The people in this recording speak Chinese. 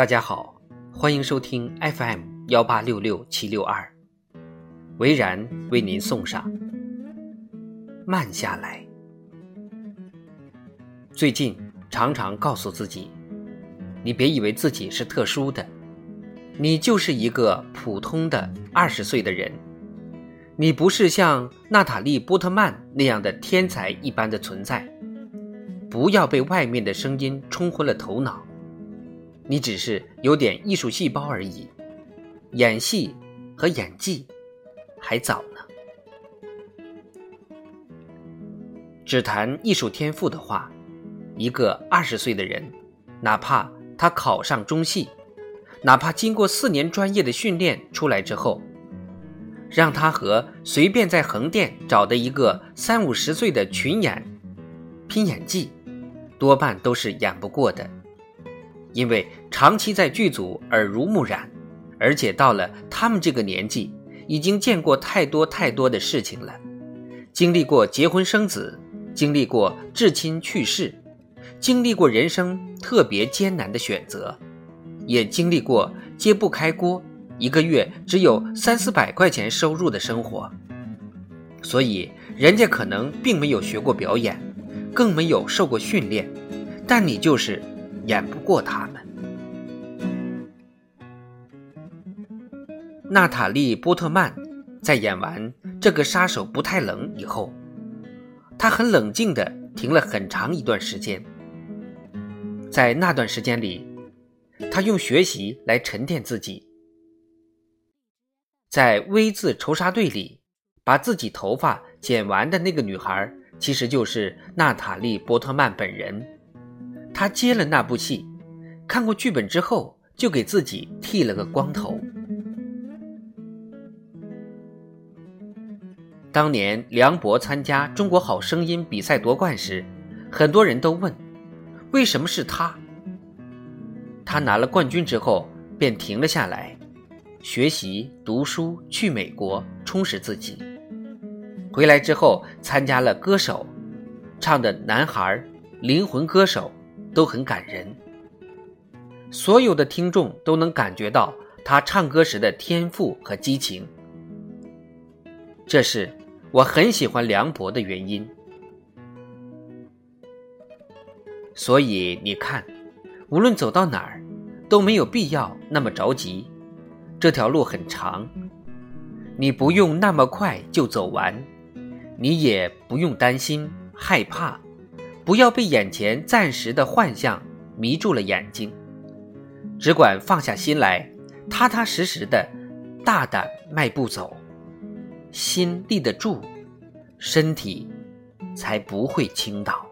大家好，欢迎收听 FM 幺八六六七六二，维然为您送上。慢下来。最近常常告诉自己，你别以为自己是特殊的，你就是一个普通的二十岁的人，你不是像娜塔莉波特曼那样的天才一般的存在。不要被外面的声音冲昏了头脑。你只是有点艺术细胞而已，演戏和演技还早呢。只谈艺术天赋的话，一个二十岁的人，哪怕他考上中戏，哪怕经过四年专业的训练出来之后，让他和随便在横店找的一个三五十岁的群演拼演技，多半都是演不过的。因为长期在剧组耳濡目染，而且到了他们这个年纪，已经见过太多太多的事情了，经历过结婚生子，经历过至亲去世，经历过人生特别艰难的选择，也经历过揭不开锅，一个月只有三四百块钱收入的生活。所以人家可能并没有学过表演，更没有受过训练，但你就是。演不过他们。娜塔莉·波特曼在演完这个杀手不太冷以后，她很冷静的停了很长一段时间。在那段时间里，她用学习来沉淀自己。在 V 字仇杀队里，把自己头发剪完的那个女孩，其实就是娜塔莉·波特曼本人。他接了那部戏，看过剧本之后，就给自己剃了个光头。当年梁博参加《中国好声音》比赛夺冠时，很多人都问：为什么是他？他拿了冠军之后，便停了下来，学习、读书，去美国充实自己。回来之后，参加了歌手，唱的《男孩》《灵魂歌手》。都很感人，所有的听众都能感觉到他唱歌时的天赋和激情。这是我很喜欢梁博的原因。所以你看，无论走到哪儿，都没有必要那么着急。这条路很长，你不用那么快就走完，你也不用担心害怕。不要被眼前暂时的幻象迷住了眼睛，只管放下心来，踏踏实实的大胆迈步走，心立得住，身体才不会倾倒。